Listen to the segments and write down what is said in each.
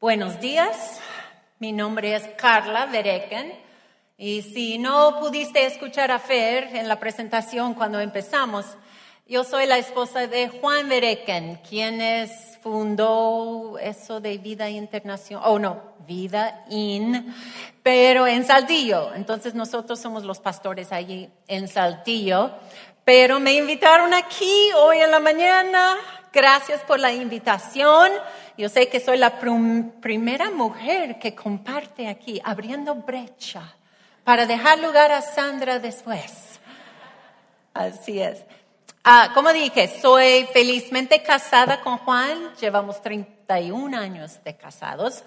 Buenos días, mi nombre es Carla Vereken y si no pudiste escuchar a Fer en la presentación cuando empezamos, yo soy la esposa de Juan Vereken, quien es, fundó eso de Vida Internacional, oh no, Vida In, pero en Saltillo. Entonces nosotros somos los pastores allí en Saltillo, pero me invitaron aquí hoy en la mañana. Gracias por la invitación. Yo sé que soy la primera mujer que comparte aquí, abriendo brecha para dejar lugar a Sandra después. Así es. Ah, como dije, soy felizmente casada con Juan, llevamos 31 años de casados,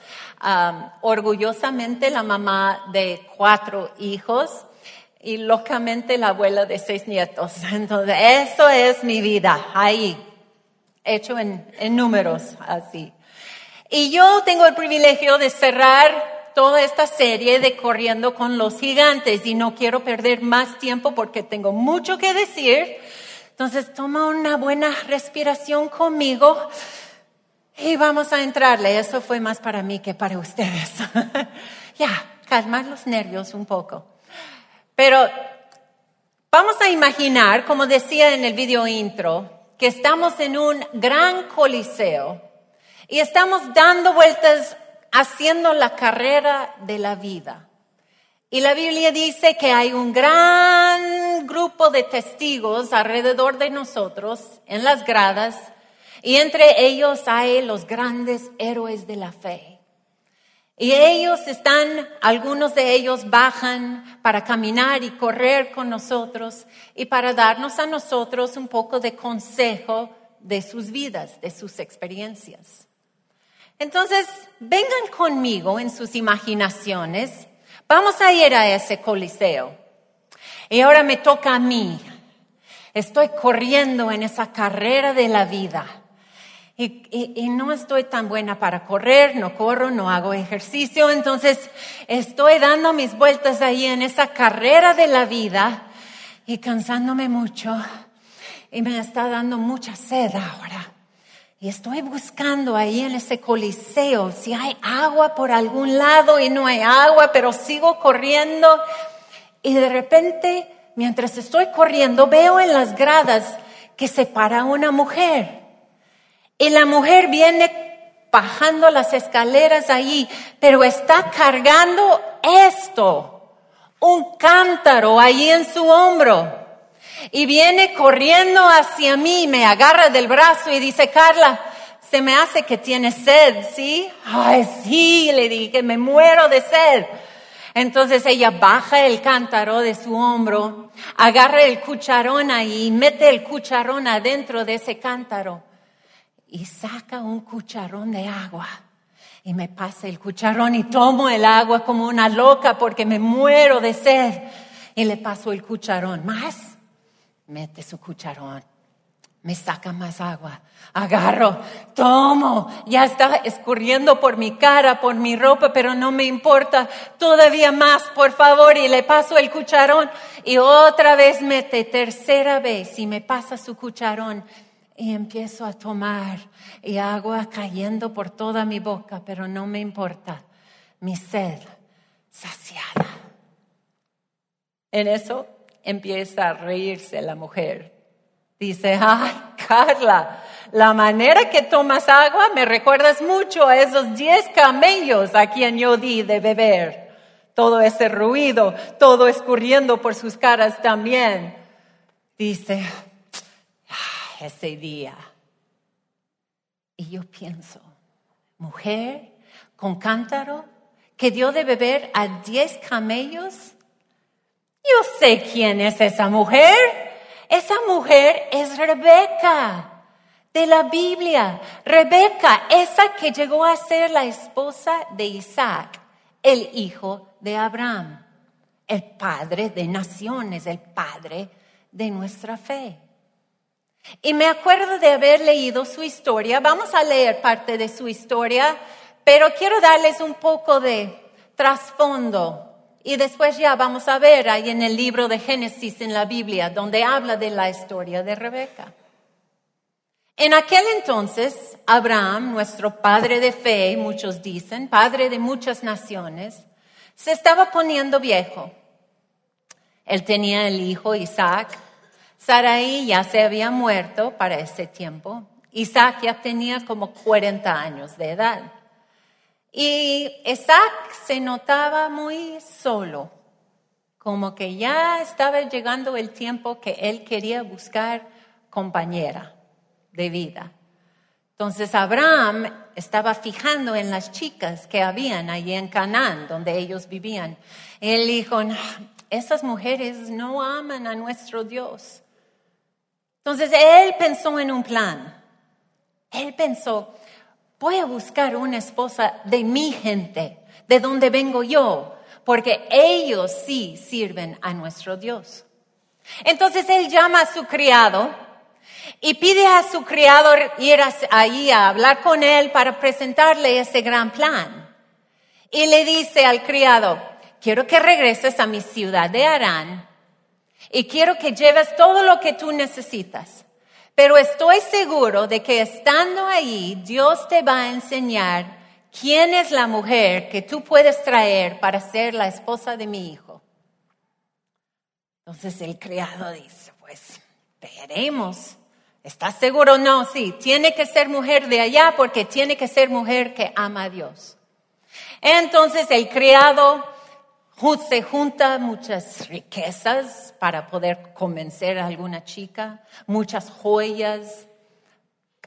orgullosamente la mamá de cuatro hijos y locamente la abuela de seis nietos. Entonces, eso es mi vida, ahí, hecho en, en números, así. Y yo tengo el privilegio de cerrar toda esta serie de Corriendo con los Gigantes y no quiero perder más tiempo porque tengo mucho que decir. Entonces toma una buena respiración conmigo y vamos a entrarle. Eso fue más para mí que para ustedes. ya, calmar los nervios un poco. Pero vamos a imaginar, como decía en el video intro, que estamos en un gran coliseo y estamos dando vueltas haciendo la carrera de la vida. Y la Biblia dice que hay un gran grupo de testigos alrededor de nosotros en las gradas y entre ellos hay los grandes héroes de la fe. Y ellos están, algunos de ellos bajan para caminar y correr con nosotros y para darnos a nosotros un poco de consejo de sus vidas, de sus experiencias. Entonces, vengan conmigo en sus imaginaciones. Vamos a ir a ese coliseo. Y ahora me toca a mí. Estoy corriendo en esa carrera de la vida. Y, no estoy tan buena para correr, no corro, no hago ejercicio, entonces estoy dando mis vueltas ahí en esa carrera de la vida y cansándome mucho y me está dando mucha sed ahora. Y estoy buscando ahí en ese coliseo si hay agua por algún lado y no hay agua, pero sigo corriendo. Y de repente, mientras estoy corriendo, veo en las gradas que se para una mujer. Y la mujer viene bajando las escaleras ahí, pero está cargando esto, un cántaro ahí en su hombro. Y viene corriendo hacia mí, me agarra del brazo y dice, Carla, se me hace que tiene sed, ¿sí? Ay, sí, le dije, me muero de sed. Entonces ella baja el cántaro de su hombro, agarra el cucharón ahí, mete el cucharón adentro de ese cántaro y saca un cucharón de agua. Y me pasa el cucharón y tomo el agua como una loca porque me muero de sed. Y le paso el cucharón. Más mete su cucharón, me saca más agua, agarro, tomo, ya está escurriendo por mi cara, por mi ropa, pero no me importa, todavía más, por favor, y le paso el cucharón y otra vez mete, tercera vez, y me pasa su cucharón y empiezo a tomar y agua cayendo por toda mi boca, pero no me importa, mi sed saciada. En eso empieza a reírse la mujer. Dice, ay, Carla, la manera que tomas agua me recuerdas mucho a esos diez camellos a quien yo di de beber. Todo ese ruido, todo escurriendo por sus caras también. Dice, ese día. Y yo pienso, mujer con cántaro que dio de beber a diez camellos yo sé quién es esa mujer. Esa mujer es Rebeca de la Biblia. Rebeca, esa que llegó a ser la esposa de Isaac, el hijo de Abraham, el padre de naciones, el padre de nuestra fe. Y me acuerdo de haber leído su historia. Vamos a leer parte de su historia, pero quiero darles un poco de trasfondo y después ya vamos a ver ahí en el libro de Génesis en la Biblia, donde habla de la historia de Rebeca. En aquel entonces, Abraham, nuestro padre de fe, muchos dicen, padre de muchas naciones, se estaba poniendo viejo. Él tenía el hijo Isaac. Sarai ya se había muerto para ese tiempo. Isaac ya tenía como 40 años de edad. Y Isaac se notaba muy solo, como que ya estaba llegando el tiempo que él quería buscar compañera de vida. Entonces Abraham estaba fijando en las chicas que habían allí en Canaán, donde ellos vivían. Él dijo, esas mujeres no aman a nuestro Dios. Entonces él pensó en un plan. Él pensó, voy a buscar una esposa de mi gente, de donde vengo yo, porque ellos sí sirven a nuestro Dios. Entonces él llama a su criado y pide a su criado ir ahí a hablar con él para presentarle ese gran plan. Y le dice al criado, quiero que regreses a mi ciudad de Arán y quiero que lleves todo lo que tú necesitas. Pero estoy seguro de que estando ahí, Dios te va a enseñar quién es la mujer que tú puedes traer para ser la esposa de mi hijo. Entonces el criado dice, pues veremos. ¿Estás seguro? No, sí, tiene que ser mujer de allá porque tiene que ser mujer que ama a Dios. Entonces el criado se junta muchas riquezas para poder convencer a alguna chica, muchas joyas,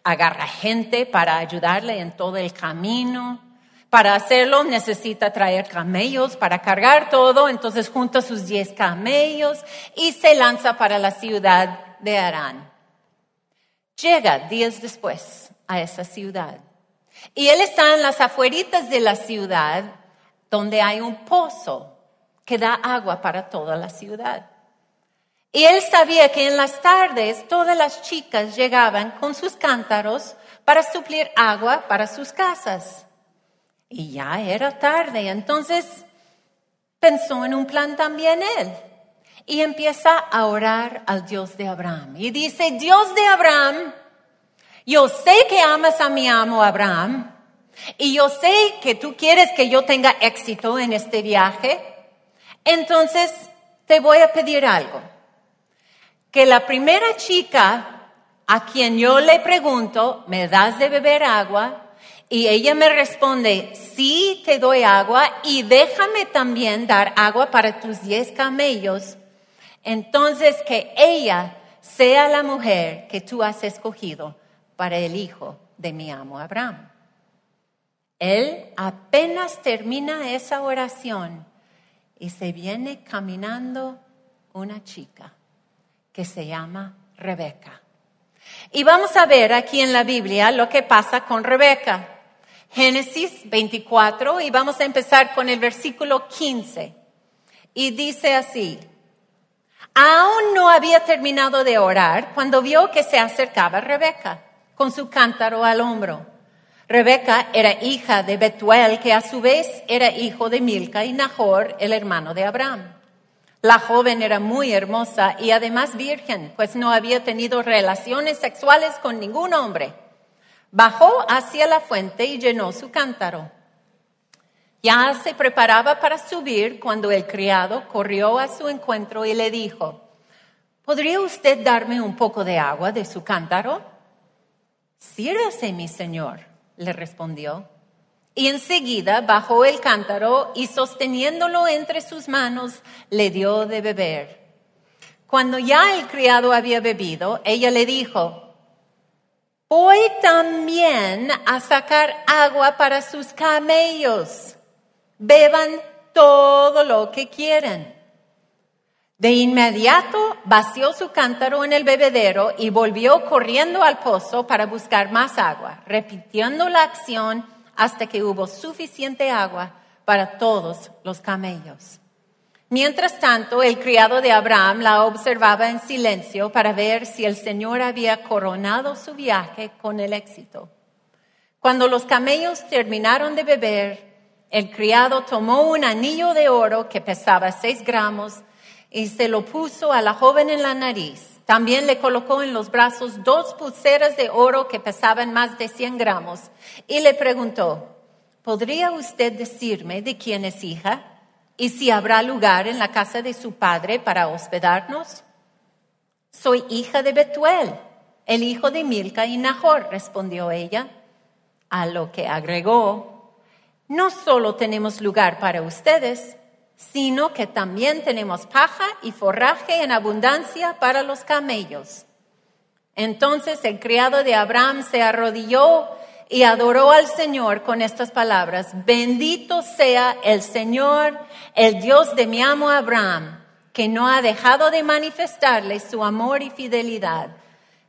agarra gente para ayudarle en todo el camino. Para hacerlo necesita traer camellos para cargar todo, entonces junta sus diez camellos y se lanza para la ciudad de Arán. Llega días después a esa ciudad y él está en las afueritas de la ciudad donde hay un pozo que da agua para toda la ciudad. Y él sabía que en las tardes todas las chicas llegaban con sus cántaros para suplir agua para sus casas. Y ya era tarde, entonces pensó en un plan también él. Y empieza a orar al Dios de Abraham. Y dice, Dios de Abraham, yo sé que amas a mi amo Abraham. Y yo sé que tú quieres que yo tenga éxito en este viaje. Entonces, te voy a pedir algo. Que la primera chica a quien yo le pregunto, ¿me das de beber agua? Y ella me responde, sí, te doy agua y déjame también dar agua para tus diez camellos. Entonces, que ella sea la mujer que tú has escogido para el hijo de mi amo Abraham. Él apenas termina esa oración y se viene caminando una chica que se llama Rebeca. Y vamos a ver aquí en la Biblia lo que pasa con Rebeca. Génesis 24 y vamos a empezar con el versículo 15. Y dice así, aún no había terminado de orar cuando vio que se acercaba Rebeca con su cántaro al hombro. Rebeca era hija de Betuel, que a su vez era hijo de Milca y Nahor, el hermano de Abraham. La joven era muy hermosa y además virgen, pues no había tenido relaciones sexuales con ningún hombre. Bajó hacia la fuente y llenó su cántaro. Ya se preparaba para subir cuando el criado corrió a su encuentro y le dijo, ¿podría usted darme un poco de agua de su cántaro? Sírvase, mi señor le respondió. Y enseguida bajó el cántaro y sosteniéndolo entre sus manos le dio de beber. Cuando ya el criado había bebido, ella le dijo, voy también a sacar agua para sus camellos. Beban todo lo que quieran. De inmediato vació su cántaro en el bebedero y volvió corriendo al pozo para buscar más agua, repitiendo la acción hasta que hubo suficiente agua para todos los camellos. Mientras tanto, el criado de Abraham la observaba en silencio para ver si el Señor había coronado su viaje con el éxito. Cuando los camellos terminaron de beber, el criado tomó un anillo de oro que pesaba seis gramos y se lo puso a la joven en la nariz. También le colocó en los brazos dos pulseras de oro que pesaban más de 100 gramos y le preguntó, ¿podría usted decirme de quién es hija y si habrá lugar en la casa de su padre para hospedarnos? Soy hija de Betuel, el hijo de Milca y Nahor, respondió ella, a lo que agregó, no solo tenemos lugar para ustedes, sino que también tenemos paja y forraje en abundancia para los camellos. Entonces el criado de Abraham se arrodilló y adoró al Señor con estas palabras, bendito sea el Señor, el Dios de mi amo Abraham, que no ha dejado de manifestarle su amor y fidelidad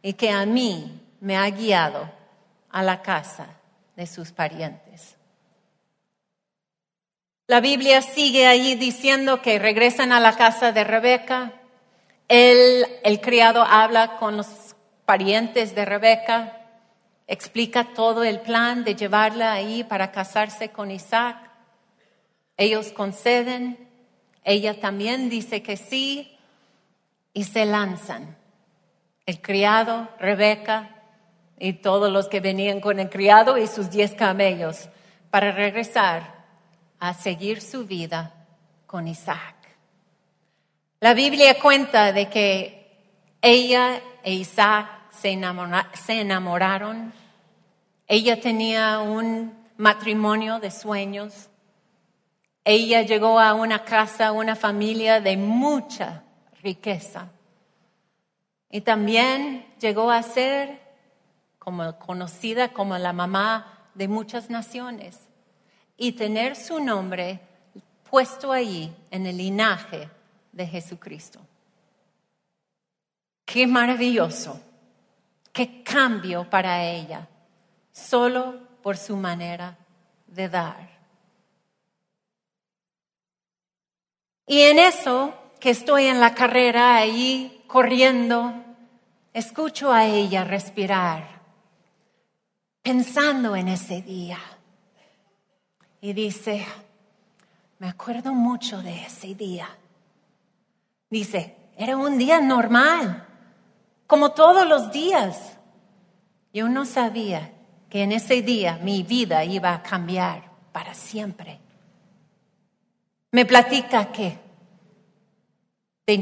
y que a mí me ha guiado a la casa de sus parientes. La Biblia sigue ahí diciendo que regresan a la casa de Rebeca. El, el criado habla con los parientes de Rebeca, explica todo el plan de llevarla ahí para casarse con Isaac. Ellos conceden, ella también dice que sí y se lanzan. El criado, Rebeca y todos los que venían con el criado y sus diez camellos para regresar a seguir su vida con Isaac. La Biblia cuenta de que ella e Isaac se, enamoraron. Ella tenía un matrimonio de sueños. Ella llegó a una casa, una familia de mucha riqueza. Y también llegó a ser como conocida como la mamá de muchas naciones y tener su nombre puesto ahí en el linaje de Jesucristo. Qué maravilloso, qué cambio para ella, solo por su manera de dar. Y en eso que estoy en la carrera ahí corriendo, escucho a ella respirar, pensando en ese día y dice, me acuerdo mucho de ese día. Dice, era un día normal, como todos los días. Yo no sabía que en ese día mi vida iba a cambiar para siempre. Me platica que de,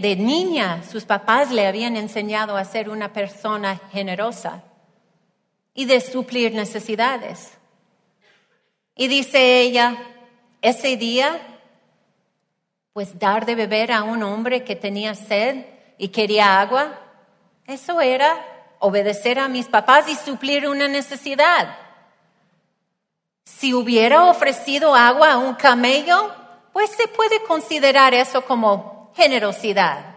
de niña sus papás le habían enseñado a ser una persona generosa y de suplir necesidades. Y dice ella, ese día, pues dar de beber a un hombre que tenía sed y quería agua, eso era obedecer a mis papás y suplir una necesidad. Si hubiera ofrecido agua a un camello, pues se puede considerar eso como generosidad.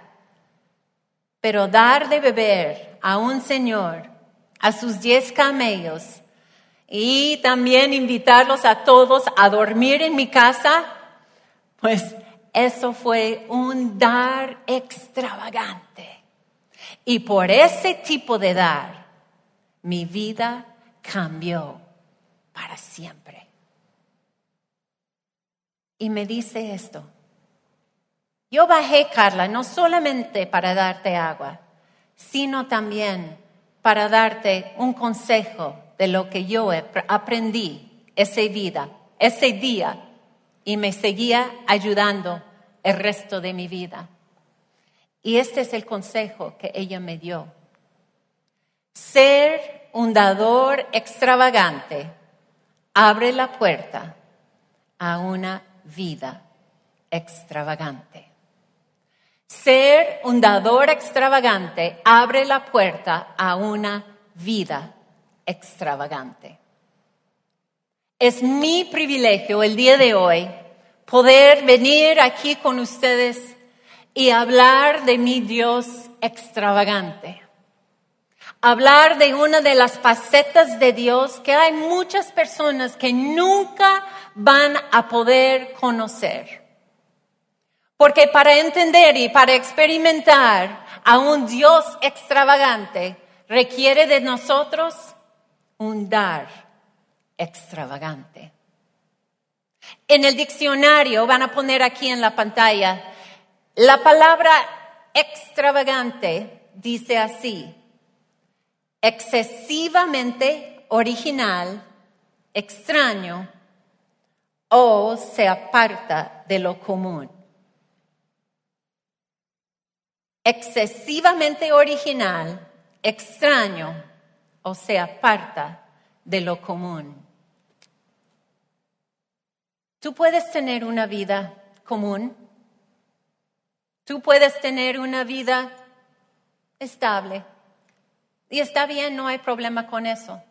Pero dar de beber a un señor, a sus diez camellos, y también invitarlos a todos a dormir en mi casa, pues eso fue un dar extravagante. Y por ese tipo de dar, mi vida cambió para siempre. Y me dice esto, yo bajé, Carla, no solamente para darte agua, sino también para darte un consejo de lo que yo aprendí ese vida, ese día y me seguía ayudando el resto de mi vida. Y este es el consejo que ella me dio. Ser un dador extravagante abre la puerta a una vida extravagante. Ser un dador extravagante abre la puerta a una vida extravagante. Es mi privilegio el día de hoy poder venir aquí con ustedes y hablar de mi Dios extravagante. Hablar de una de las facetas de Dios que hay muchas personas que nunca van a poder conocer. Porque para entender y para experimentar a un Dios extravagante requiere de nosotros un dar extravagante. En el diccionario van a poner aquí en la pantalla la palabra extravagante dice así, excesivamente original, extraño o se aparta de lo común. Excesivamente original, extraño o se aparta de lo común. Tú puedes tener una vida común. Tú puedes tener una vida estable. Y está bien, no hay problema con eso.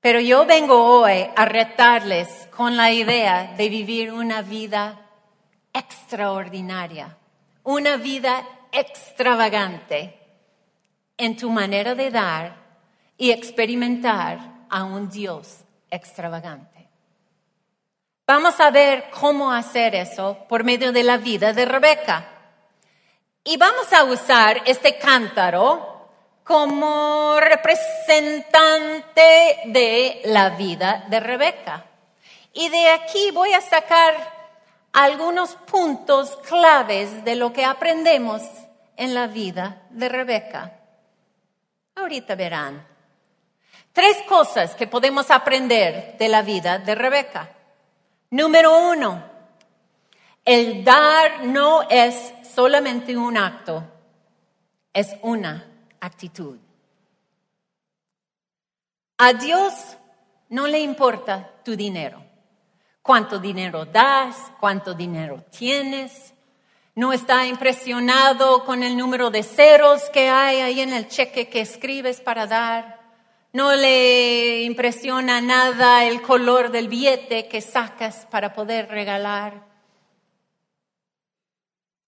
Pero yo vengo hoy a retarles con la idea de vivir una vida extraordinaria, una vida extravagante en tu manera de dar y experimentar a un Dios extravagante. Vamos a ver cómo hacer eso por medio de la vida de Rebeca. Y vamos a usar este cántaro como representante de la vida de Rebeca. Y de aquí voy a sacar algunos puntos claves de lo que aprendemos en la vida de Rebeca. Ahorita verán. Tres cosas que podemos aprender de la vida de Rebeca. Número uno, el dar no es solamente un acto, es una actitud. A Dios no le importa tu dinero, cuánto dinero das, cuánto dinero tienes. No está impresionado con el número de ceros que hay ahí en el cheque que escribes para dar. No le impresiona nada el color del billete que sacas para poder regalar.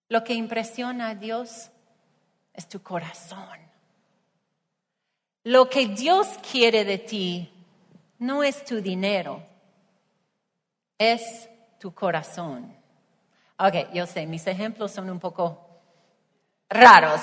Lo que impresiona a Dios es tu corazón. Lo que Dios quiere de ti no es tu dinero, es tu corazón. Ok, yo sé, mis ejemplos son un poco raros.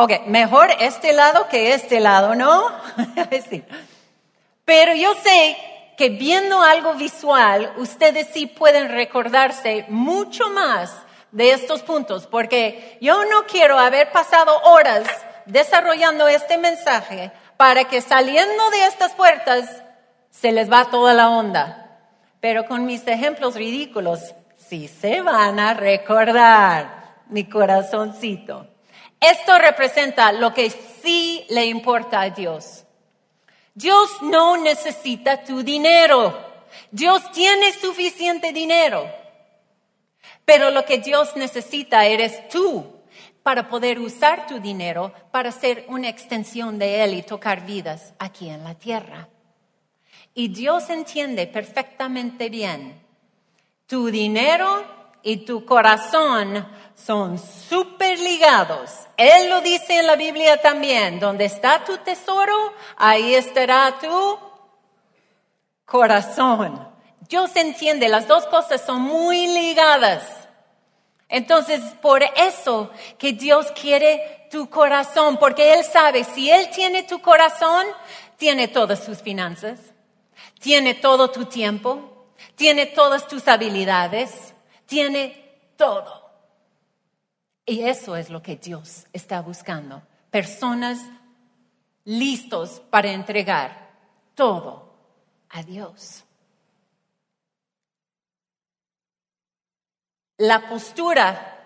Ok, mejor este lado que este lado, ¿no? Pero yo sé que viendo algo visual, ustedes sí pueden recordarse mucho más de estos puntos, porque yo no quiero haber pasado horas desarrollando este mensaje para que saliendo de estas puertas se les va toda la onda. Pero con mis ejemplos ridículos, sí se van a recordar mi corazoncito. Esto representa lo que sí le importa a Dios. Dios no necesita tu dinero. Dios tiene suficiente dinero. Pero lo que Dios necesita eres tú para poder usar tu dinero para ser una extensión de Él y tocar vidas aquí en la tierra. Y Dios entiende perfectamente bien. Tu dinero y tu corazón son súper ligados. Él lo dice en la Biblia también. Donde está tu tesoro, ahí estará tu corazón. Dios entiende, las dos cosas son muy ligadas. Entonces, por eso que Dios quiere tu corazón, porque Él sabe, si Él tiene tu corazón, tiene todas sus finanzas, tiene todo tu tiempo, tiene todas tus habilidades, tiene todo. Y eso es lo que Dios está buscando. Personas listos para entregar todo a Dios. la postura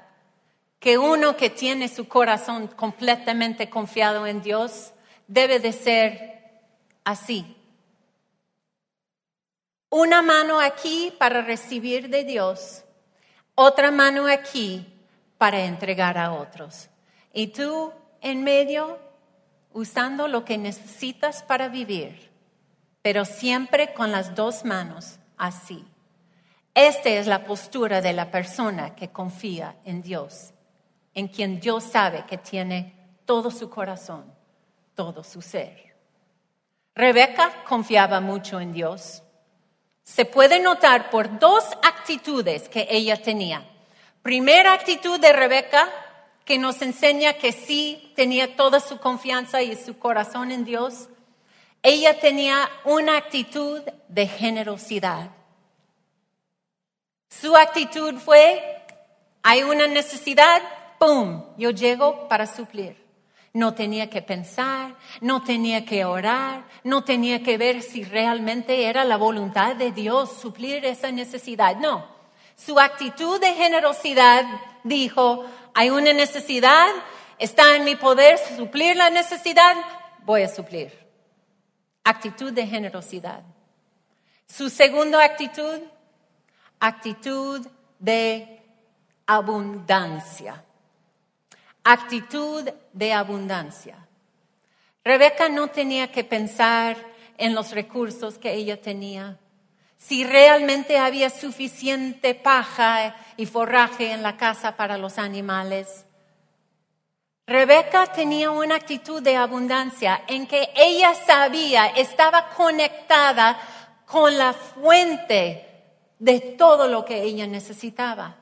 que uno que tiene su corazón completamente confiado en Dios debe de ser así. Una mano aquí para recibir de Dios, otra mano aquí para entregar a otros. Y tú en medio usando lo que necesitas para vivir, pero siempre con las dos manos así. Esta es la postura de la persona que confía en Dios, en quien Dios sabe que tiene todo su corazón, todo su ser. Rebeca confiaba mucho en Dios. Se puede notar por dos actitudes que ella tenía. Primera actitud de Rebeca, que nos enseña que sí tenía toda su confianza y su corazón en Dios. Ella tenía una actitud de generosidad. Su actitud fue, hay una necesidad, ¡pum!, yo llego para suplir. No tenía que pensar, no tenía que orar, no tenía que ver si realmente era la voluntad de Dios suplir esa necesidad. No, su actitud de generosidad dijo, hay una necesidad, está en mi poder suplir la necesidad, voy a suplir. Actitud de generosidad. Su segunda actitud, actitud de abundancia. Actitud de abundancia. Rebeca no tenía que pensar en los recursos que ella tenía, si realmente había suficiente paja y forraje en la casa para los animales. Rebeca tenía una actitud de abundancia en que ella sabía, estaba conectada con la fuente de todo lo que ella necesitaba.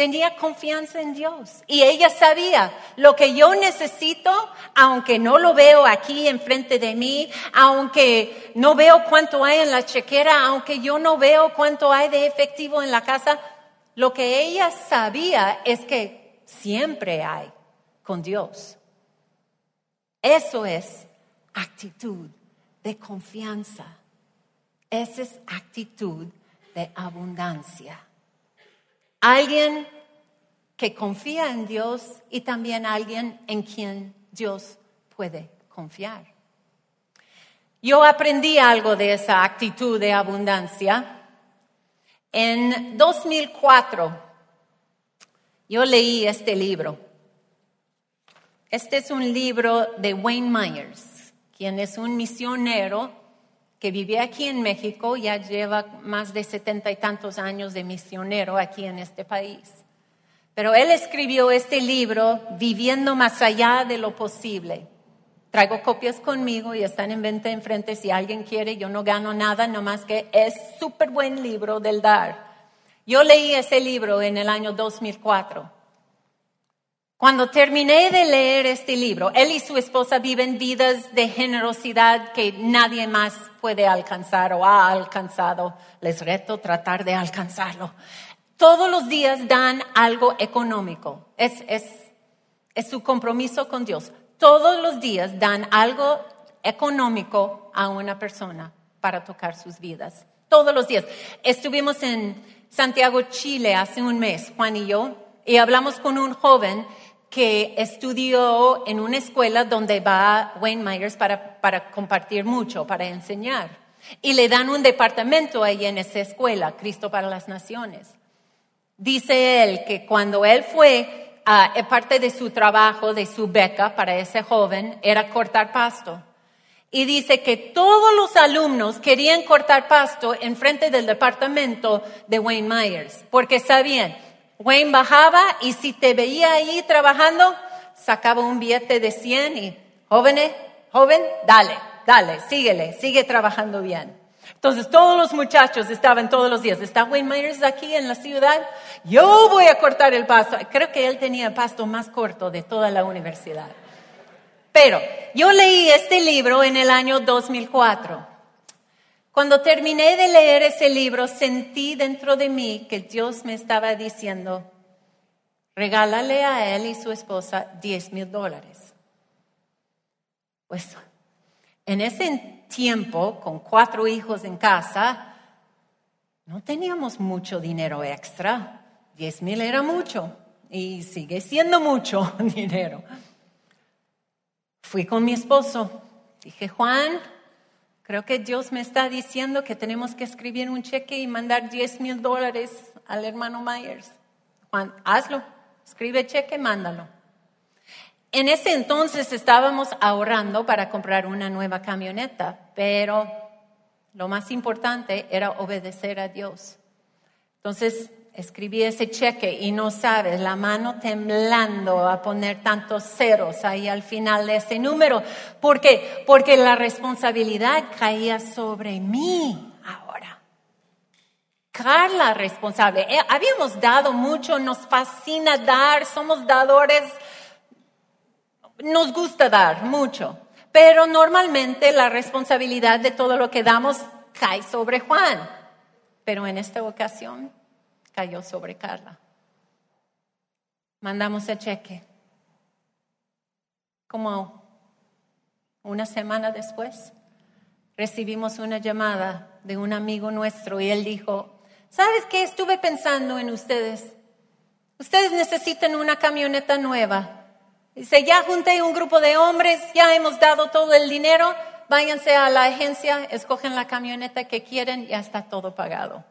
Tenía confianza en Dios y ella sabía lo que yo necesito, aunque no lo veo aquí enfrente de mí, aunque no veo cuánto hay en la chequera, aunque yo no veo cuánto hay de efectivo en la casa, lo que ella sabía es que siempre hay con Dios. Eso es actitud de confianza. Esa es actitud de abundancia. Alguien que confía en Dios y también alguien en quien Dios puede confiar. Yo aprendí algo de esa actitud de abundancia. En 2004, yo leí este libro. Este es un libro de Wayne Myers, quien es un misionero que vive aquí en México, ya lleva más de setenta y tantos años de misionero aquí en este país. Pero él escribió este libro viviendo más allá de lo posible. Traigo copias conmigo y están en venta enfrente si alguien quiere. Yo no gano nada, nomás que es súper buen libro del dar. Yo leí ese libro en el año 2004. Cuando terminé de leer este libro, él y su esposa viven vidas de generosidad que nadie más puede alcanzar o ha alcanzado. Les reto tratar de alcanzarlo. Todos los días dan algo económico. Es, es, es su compromiso con Dios. Todos los días dan algo económico a una persona para tocar sus vidas. Todos los días. Estuvimos en Santiago, Chile, hace un mes, Juan y yo, y hablamos con un joven que estudió en una escuela donde va Wayne Myers para, para compartir mucho, para enseñar. Y le dan un departamento ahí en esa escuela, Cristo para las Naciones. Dice él que cuando él fue, eh, parte de su trabajo, de su beca para ese joven, era cortar pasto. Y dice que todos los alumnos querían cortar pasto en frente del departamento de Wayne Myers, porque sabían, Wayne bajaba y si te veía ahí trabajando, sacaba un billete de 100 y, jóvenes, joven, dale, dale, síguele, sigue trabajando bien. Entonces todos los muchachos estaban todos los días, ¿está Wayne Myers aquí en la ciudad? Yo voy a cortar el pasto. Creo que él tenía el pasto más corto de toda la universidad. Pero yo leí este libro en el año 2004. Cuando terminé de leer ese libro, sentí dentro de mí que Dios me estaba diciendo, regálale a él y su esposa 10 mil dólares. Pues en ese tiempo, con cuatro hijos en casa, no teníamos mucho dinero extra. 10 mil era mucho y sigue siendo mucho dinero. Fui con mi esposo. Dije, Juan, Creo que Dios me está diciendo que tenemos que escribir un cheque y mandar 10 mil dólares al hermano Myers. Juan, hazlo, escribe cheque, mándalo. En ese entonces estábamos ahorrando para comprar una nueva camioneta, pero lo más importante era obedecer a Dios. Entonces escribí ese cheque y no sabes, la mano temblando a poner tantos ceros ahí al final de ese número. ¿Por qué? Porque la responsabilidad caía sobre mí ahora. Carla responsable. Eh, habíamos dado mucho, nos fascina dar, somos dadores, nos gusta dar mucho. Pero normalmente la responsabilidad de todo lo que damos cae sobre Juan. Pero en esta ocasión cayó sobre Carla. Mandamos el cheque. Como una semana después, recibimos una llamada de un amigo nuestro y él dijo, ¿sabes qué? Estuve pensando en ustedes. Ustedes necesitan una camioneta nueva. Dice, ya junté un grupo de hombres, ya hemos dado todo el dinero, váyanse a la agencia, escogen la camioneta que quieren, ya está todo pagado.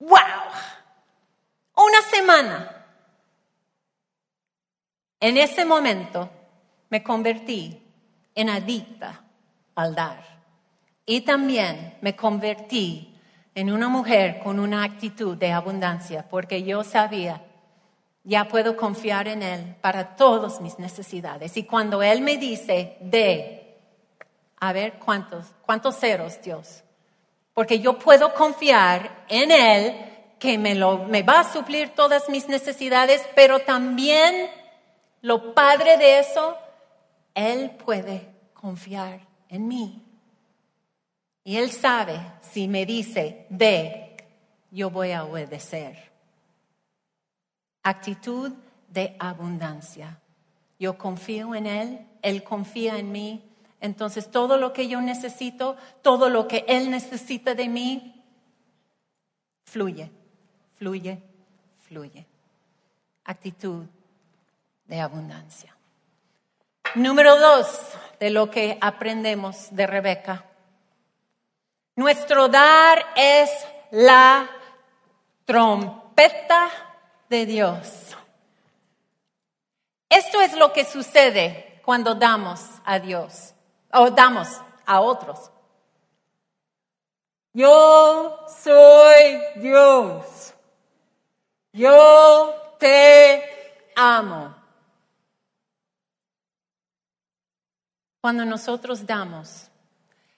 ¡Wow! Una semana. En ese momento me convertí en adicta al dar. Y también me convertí en una mujer con una actitud de abundancia, porque yo sabía, ya puedo confiar en Él para todas mis necesidades. Y cuando Él me dice, de, a ver cuántos, cuántos ceros, Dios, porque yo puedo confiar en Él que me, lo, me va a suplir todas mis necesidades, pero también lo padre de eso, Él puede confiar en mí. Y Él sabe, si me dice, ve, yo voy a obedecer. Actitud de abundancia. Yo confío en Él, Él confía en mí. Entonces todo lo que yo necesito, todo lo que Él necesita de mí, fluye, fluye, fluye. Actitud de abundancia. Número dos de lo que aprendemos de Rebeca. Nuestro dar es la trompeta de Dios. Esto es lo que sucede cuando damos a Dios o damos a otros. Yo soy Dios. Yo te amo. Cuando nosotros damos,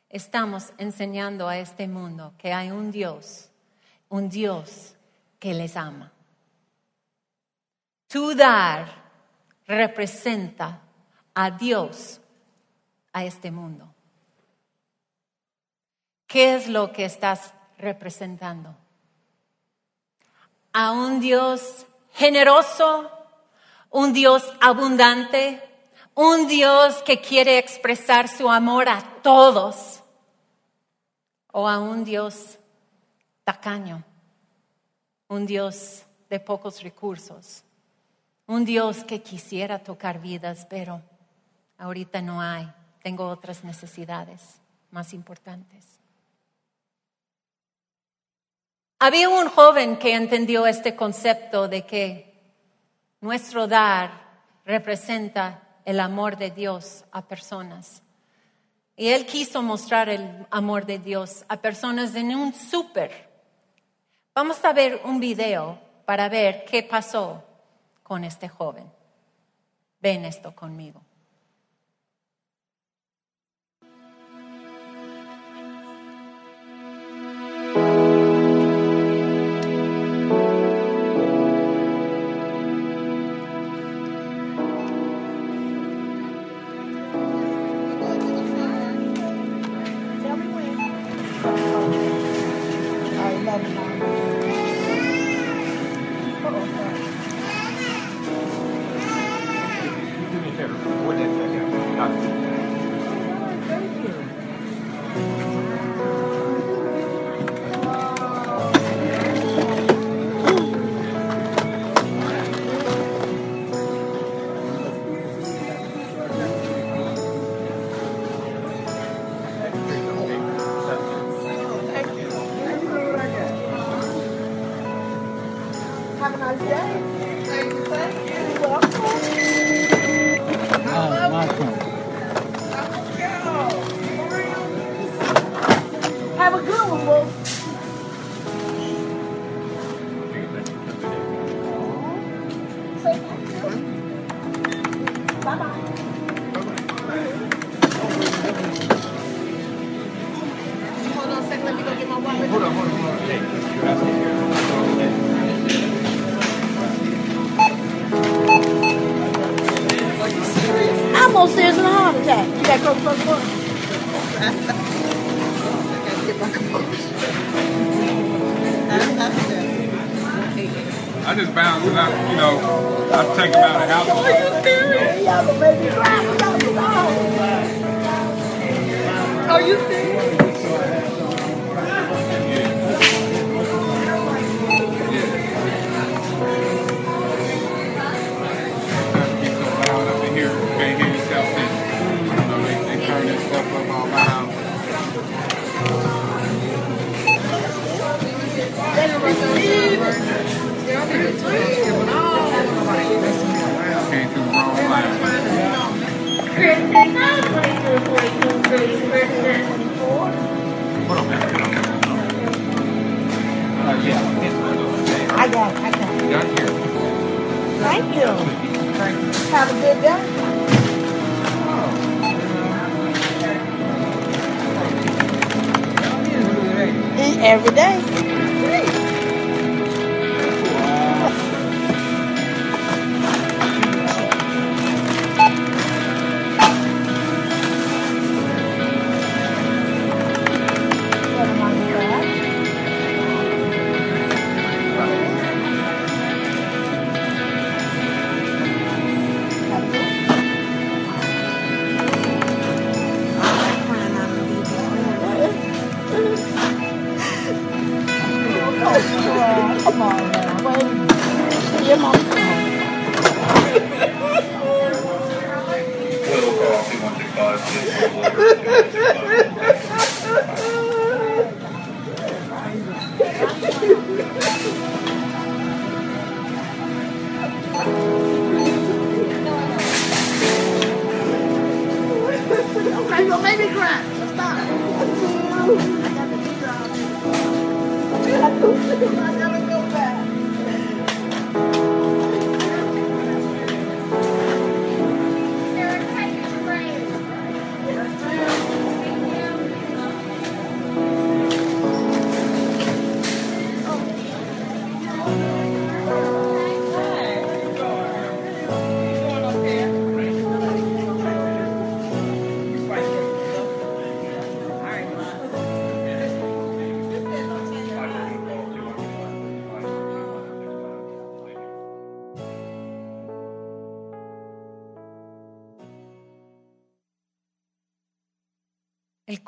estamos enseñando a este mundo que hay un Dios, un Dios que les ama. Tu dar representa a Dios a este mundo. ¿Qué es lo que estás representando? A un Dios generoso, un Dios abundante, un Dios que quiere expresar su amor a todos o a un Dios tacaño, un Dios de pocos recursos, un Dios que quisiera tocar vidas, pero ahorita no hay, tengo otras necesidades más importantes. Había un joven que entendió este concepto de que nuestro dar representa el amor de Dios a personas. Y él quiso mostrar el amor de Dios a personas en un súper. Vamos a ver un video para ver qué pasó con este joven. Ven esto conmigo. Yeah.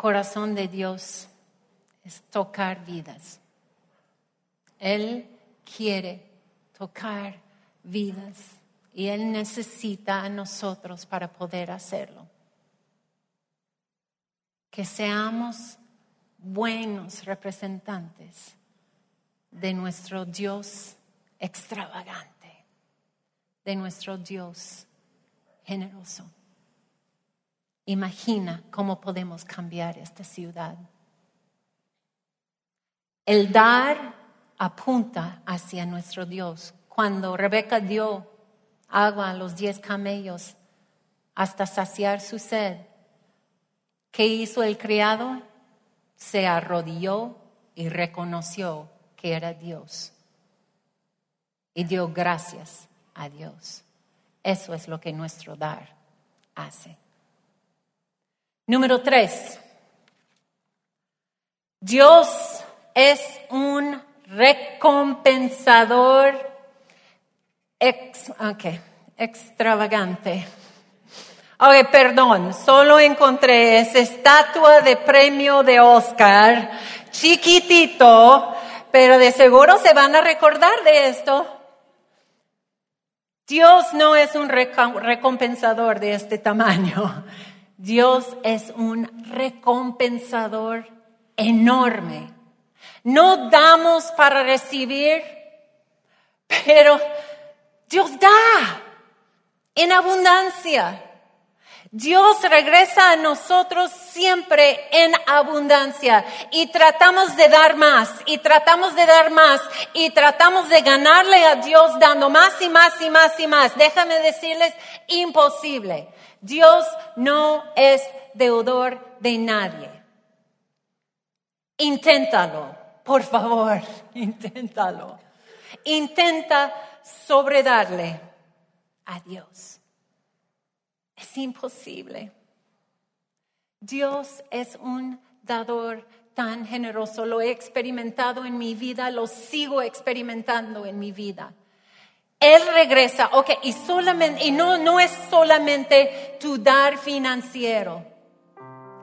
Corazón de Dios es tocar vidas. Él quiere tocar vidas y Él necesita a nosotros para poder hacerlo. Que seamos buenos representantes de nuestro Dios extravagante, de nuestro Dios generoso. Imagina cómo podemos cambiar esta ciudad. El dar apunta hacia nuestro Dios. Cuando Rebeca dio agua a los diez camellos hasta saciar su sed, ¿qué hizo el criado? Se arrodilló y reconoció que era Dios. Y dio gracias a Dios. Eso es lo que nuestro dar hace. Número tres. Dios es un recompensador ex, extravagante. Ok, perdón, solo encontré esa estatua de premio de Oscar, chiquitito, pero de seguro se van a recordar de esto. Dios no es un reco- recompensador de este tamaño. Dios es un recompensador enorme. No damos para recibir, pero Dios da en abundancia. Dios regresa a nosotros siempre en abundancia y tratamos de dar más y tratamos de dar más y tratamos de ganarle a Dios dando más y más y más y más. Déjame decirles, imposible. Dios no es deudor de nadie. Inténtalo, por favor, inténtalo. Intenta sobredarle a Dios. Es imposible. Dios es un dador tan generoso. Lo he experimentado en mi vida, lo sigo experimentando en mi vida. Él regresa, ok, y solamente, y no, no es solamente tu dar financiero.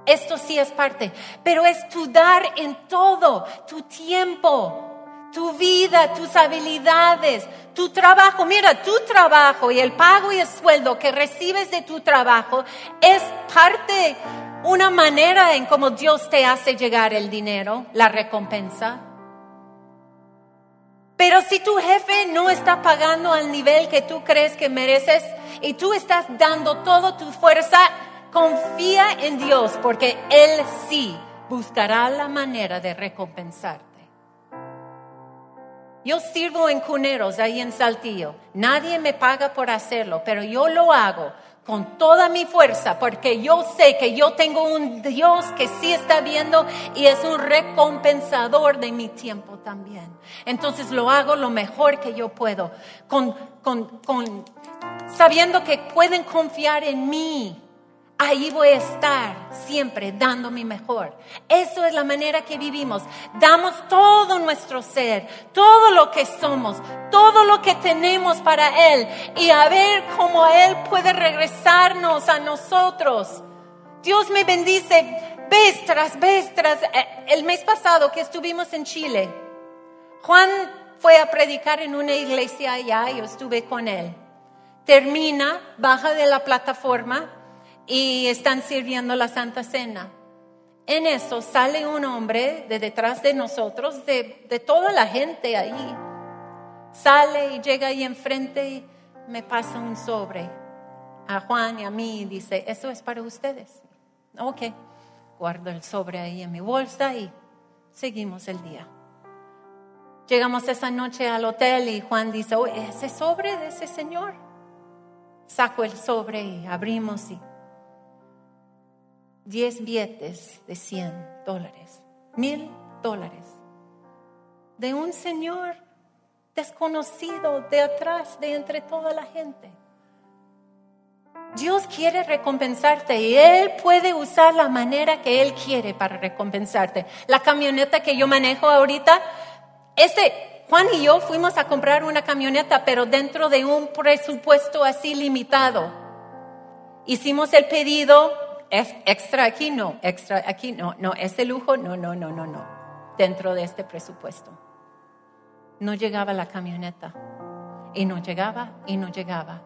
Esto sí es parte, pero es tu dar en todo, tu tiempo, tu vida, tus habilidades, tu trabajo. Mira, tu trabajo y el pago y el sueldo que recibes de tu trabajo es parte, una manera en cómo Dios te hace llegar el dinero, la recompensa. Pero si tu jefe no está pagando al nivel que tú crees que mereces y tú estás dando toda tu fuerza, confía en Dios porque Él sí buscará la manera de recompensarte. Yo sirvo en cuneros ahí en Saltillo. Nadie me paga por hacerlo, pero yo lo hago con toda mi fuerza porque yo sé que yo tengo un Dios que sí está viendo y es un recompensador de mi tiempo también. Entonces lo hago lo mejor que yo puedo, con, con sabiendo que pueden confiar en mí ahí voy a estar siempre dando mi mejor. Eso es la manera que vivimos. Damos todo nuestro ser, todo lo que somos, todo lo que tenemos para Él y a ver cómo Él puede regresarnos a nosotros. Dios me bendice vez tras vez tras. Eh, el mes pasado que estuvimos en Chile, Juan fue a predicar en una iglesia allá, yo estuve con él. Termina, baja de la plataforma y están sirviendo la Santa Cena. En eso sale un hombre de detrás de nosotros, de, de toda la gente ahí. Sale y llega ahí enfrente y me pasa un sobre a Juan y a mí dice, eso es para ustedes. Ok, guardo el sobre ahí en mi bolsa y seguimos el día. Llegamos esa noche al hotel y Juan dice, oh, ese sobre de ese señor. Saco el sobre y abrimos y 10 billetes de 100 dólares, mil dólares, de un señor desconocido de atrás, de entre toda la gente. Dios quiere recompensarte y Él puede usar la manera que Él quiere para recompensarte. La camioneta que yo manejo ahorita, este, Juan y yo fuimos a comprar una camioneta, pero dentro de un presupuesto así limitado. Hicimos el pedido, extra aquí no, extra aquí no, no, ese lujo no, no, no, no, no, dentro de este presupuesto. No llegaba la camioneta y no llegaba y no llegaba.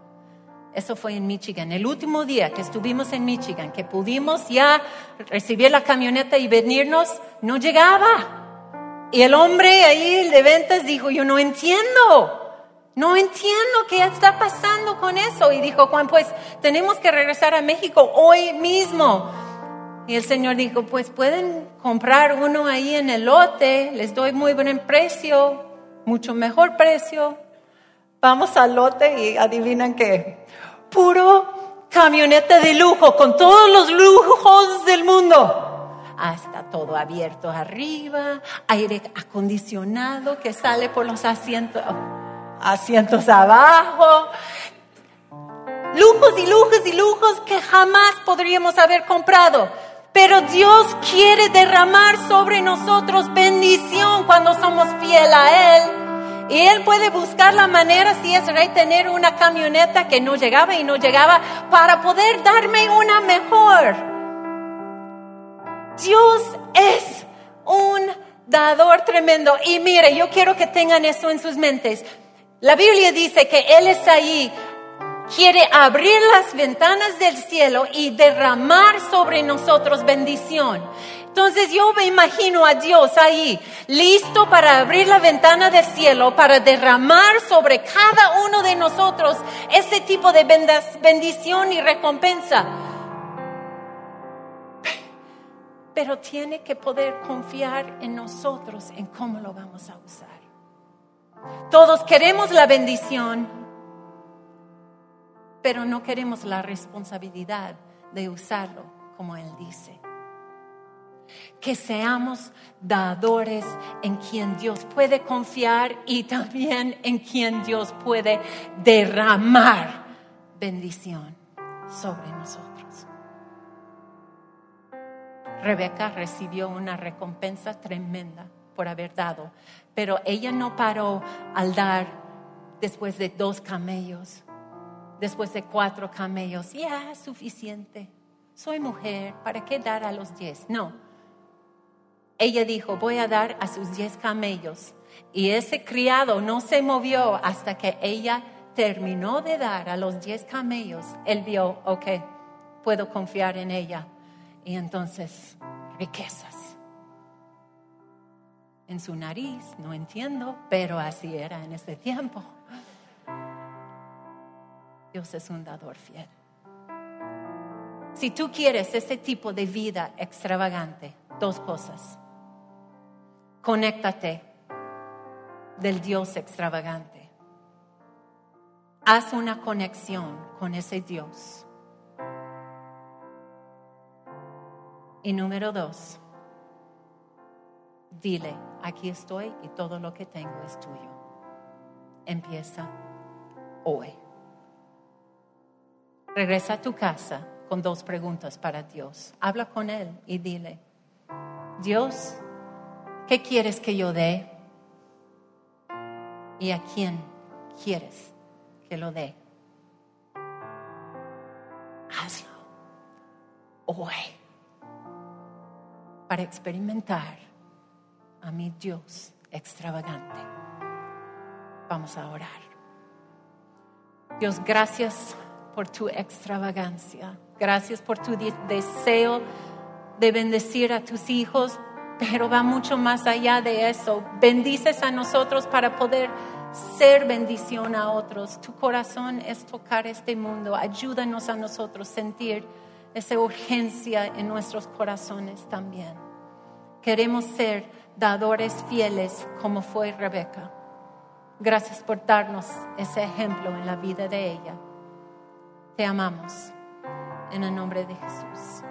Eso fue en Michigan. El último día que estuvimos en Michigan, que pudimos ya recibir la camioneta y venirnos, no llegaba. Y el hombre ahí de ventas dijo, yo no entiendo. No entiendo qué está pasando con eso. Y dijo Juan, pues tenemos que regresar a México hoy mismo. Y el Señor dijo, pues pueden comprar uno ahí en el lote, les doy muy buen precio, mucho mejor precio. Vamos al lote y adivinan qué. Puro camioneta de lujo, con todos los lujos del mundo. Ah, está todo abierto arriba, aire acondicionado que sale por los asientos asientos abajo, lujos y lujos y lujos que jamás podríamos haber comprado. Pero Dios quiere derramar sobre nosotros bendición cuando somos fiel a Él. Y Él puede buscar la manera, si es rey, tener una camioneta que no llegaba y no llegaba para poder darme una mejor. Dios es un dador tremendo. Y mire, yo quiero que tengan eso en sus mentes. La Biblia dice que Él es ahí, quiere abrir las ventanas del cielo y derramar sobre nosotros bendición. Entonces yo me imagino a Dios ahí, listo para abrir la ventana del cielo, para derramar sobre cada uno de nosotros ese tipo de bendición y recompensa. Pero tiene que poder confiar en nosotros, en cómo lo vamos a usar. Todos queremos la bendición, pero no queremos la responsabilidad de usarlo como Él dice. Que seamos dadores en quien Dios puede confiar y también en quien Dios puede derramar bendición sobre nosotros. Rebeca recibió una recompensa tremenda por haber dado pero ella no paró al dar después de dos camellos, después de cuatro camellos, ya suficiente. Soy mujer, ¿para qué dar a los diez? No. Ella dijo, voy a dar a sus diez camellos. Y ese criado no se movió hasta que ella terminó de dar a los diez camellos. Él vio, ok, puedo confiar en ella. Y entonces, riquezas. En su nariz, no entiendo, pero así era en ese tiempo. Dios es un dador fiel. Si tú quieres ese tipo de vida extravagante, dos cosas. Conéctate del Dios extravagante. Haz una conexión con ese Dios. Y número dos, dile, aquí estoy y todo lo que tengo es tuyo. Empieza hoy. Regresa a tu casa con dos preguntas para Dios. Habla con Él y dile, Dios, ¿qué quieres que yo dé? ¿Y a quién quieres que lo dé? Hazlo hoy para experimentar a mi Dios extravagante. Vamos a orar. Dios, gracias por tu extravagancia. Gracias por tu de- deseo de bendecir a tus hijos, pero va mucho más allá de eso. Bendices a nosotros para poder ser bendición a otros. Tu corazón es tocar este mundo. Ayúdanos a nosotros sentir esa urgencia en nuestros corazones también. Queremos ser dadores fieles como fue Rebeca. Gracias por darnos ese ejemplo en la vida de ella. Te amamos. En el nombre de Jesús.